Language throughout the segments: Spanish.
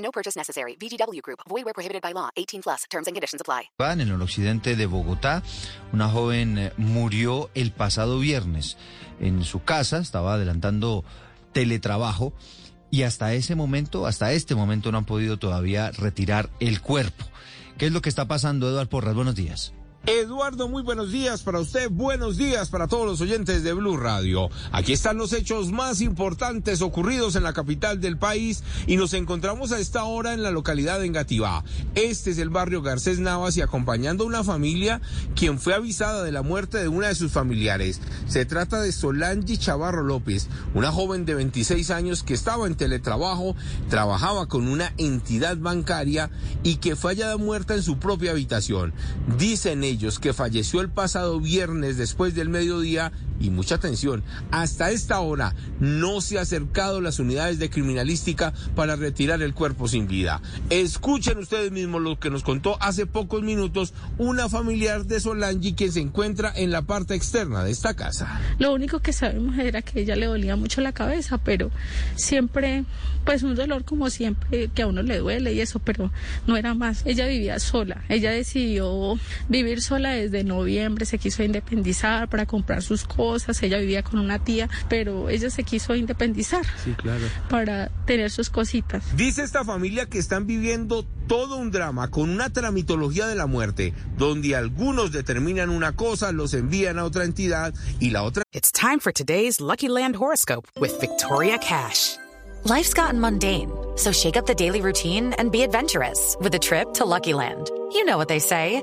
No purchase necessary. VGW Group. Void where prohibited by law. 18 plus. Terms and conditions apply. En el occidente de Bogotá, una joven eh, murió el pasado viernes. En su casa estaba adelantando teletrabajo y hasta ese momento, hasta este momento no han podido todavía retirar el cuerpo. ¿Qué es lo que está pasando, Eduardo Porras? Buenos días. Eduardo, muy buenos días para usted, buenos días para todos los oyentes de Blue Radio. Aquí están los hechos más importantes ocurridos en la capital del país y nos encontramos a esta hora en la localidad de Engativá. Este es el barrio Garcés Navas y acompañando a una familia quien fue avisada de la muerte de una de sus familiares. Se trata de Solange Chavarro López, una joven de 26 años que estaba en teletrabajo, trabajaba con una entidad bancaria y que fue hallada muerta en su propia habitación. Dicen ellos que falleció el pasado viernes después del mediodía y mucha atención, hasta esta hora no se ha acercado las unidades de criminalística para retirar el cuerpo sin vida. Escuchen ustedes mismos lo que nos contó hace pocos minutos una familiar de Solange quien se encuentra en la parte externa de esta casa. Lo único que sabemos era que ella le dolía mucho la cabeza, pero siempre, pues un dolor como siempre, que a uno le duele y eso, pero no era más. Ella vivía sola, ella decidió vivir sola desde noviembre, se quiso independizar para comprar sus cosas ella vivía con una tía, pero ella se quiso independizar para tener sus cositas. Dice esta familia que están viviendo todo un drama con una tramitología de la muerte, donde algunos determinan una cosa, los envían a otra entidad y la otra. It's time for today's Lucky Land horoscope with Victoria Cash. Life's gotten mundane, so shake up the daily routine and be adventurous with a trip to Lucky Land. You know what they say.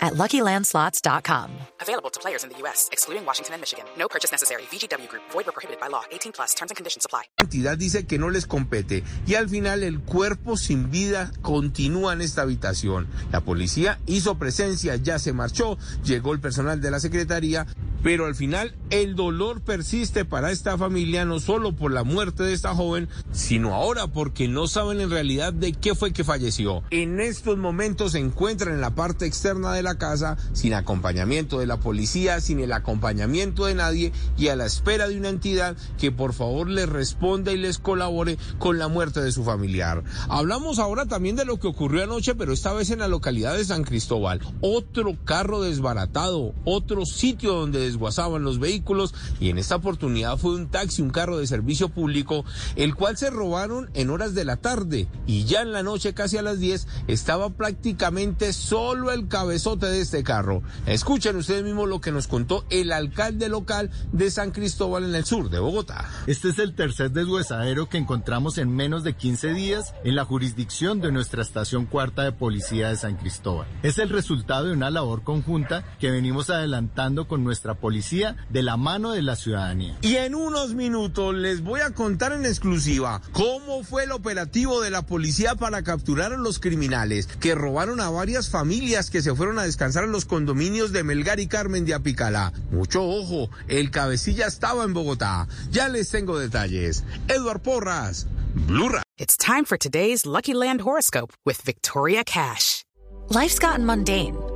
at LuckyLandSlots.com. Available to players in the U.S., excluding Washington and Michigan. No purchase necessary. VGW Group. Void where prohibited by law. 18 plus. Terms and conditions apply. La entidad dice que no les compete y al final el cuerpo sin vida continúa en esta habitación. La policía hizo presencia, ya se marchó, llegó el personal de la secretaría, pero al final el dolor persiste para esta familia no solo por la muerte de esta joven, sino ahora porque no saben en realidad de qué fue que falleció. En estos momentos se encuentran en la parte externa de la casa sin acompañamiento de la policía, sin el acompañamiento de nadie y a la espera de una entidad que por favor les responda y les colabore con la muerte de su familiar. Hablamos ahora también de lo que ocurrió anoche, pero esta vez en la localidad de San Cristóbal. Otro carro desbaratado, otro sitio donde desguazaban los vehículos y en esta oportunidad fue un taxi, un carro de servicio público, el cual se robaron en horas de la tarde y ya en la noche, casi a las 10, estaba prácticamente solo el cabezote de este carro. Escuchen ustedes mismos lo que nos contó el alcalde local de San Cristóbal en el sur de Bogotá. Este es el tercer deshuesadero que encontramos en menos de 15 días en la jurisdicción de nuestra estación cuarta de policía de San Cristóbal. Es el resultado de una labor conjunta que venimos adelantando con nuestra policía de la mano de la ciudadanía. Y en unos minutos les voy a contar en exclusiva cómo fue el operativo de la policía para capturar a los criminales que robaron a varias familias que se fueron a descansar en los condominios de Melgar y Carmen de Apicalá. Mucho ojo, el cabecilla estaba en Bogotá. Ya les tengo detalles. Eduard Porras, Blue. It's time for today's Lucky Land horoscope with Victoria Cash. Life's gotten mundane,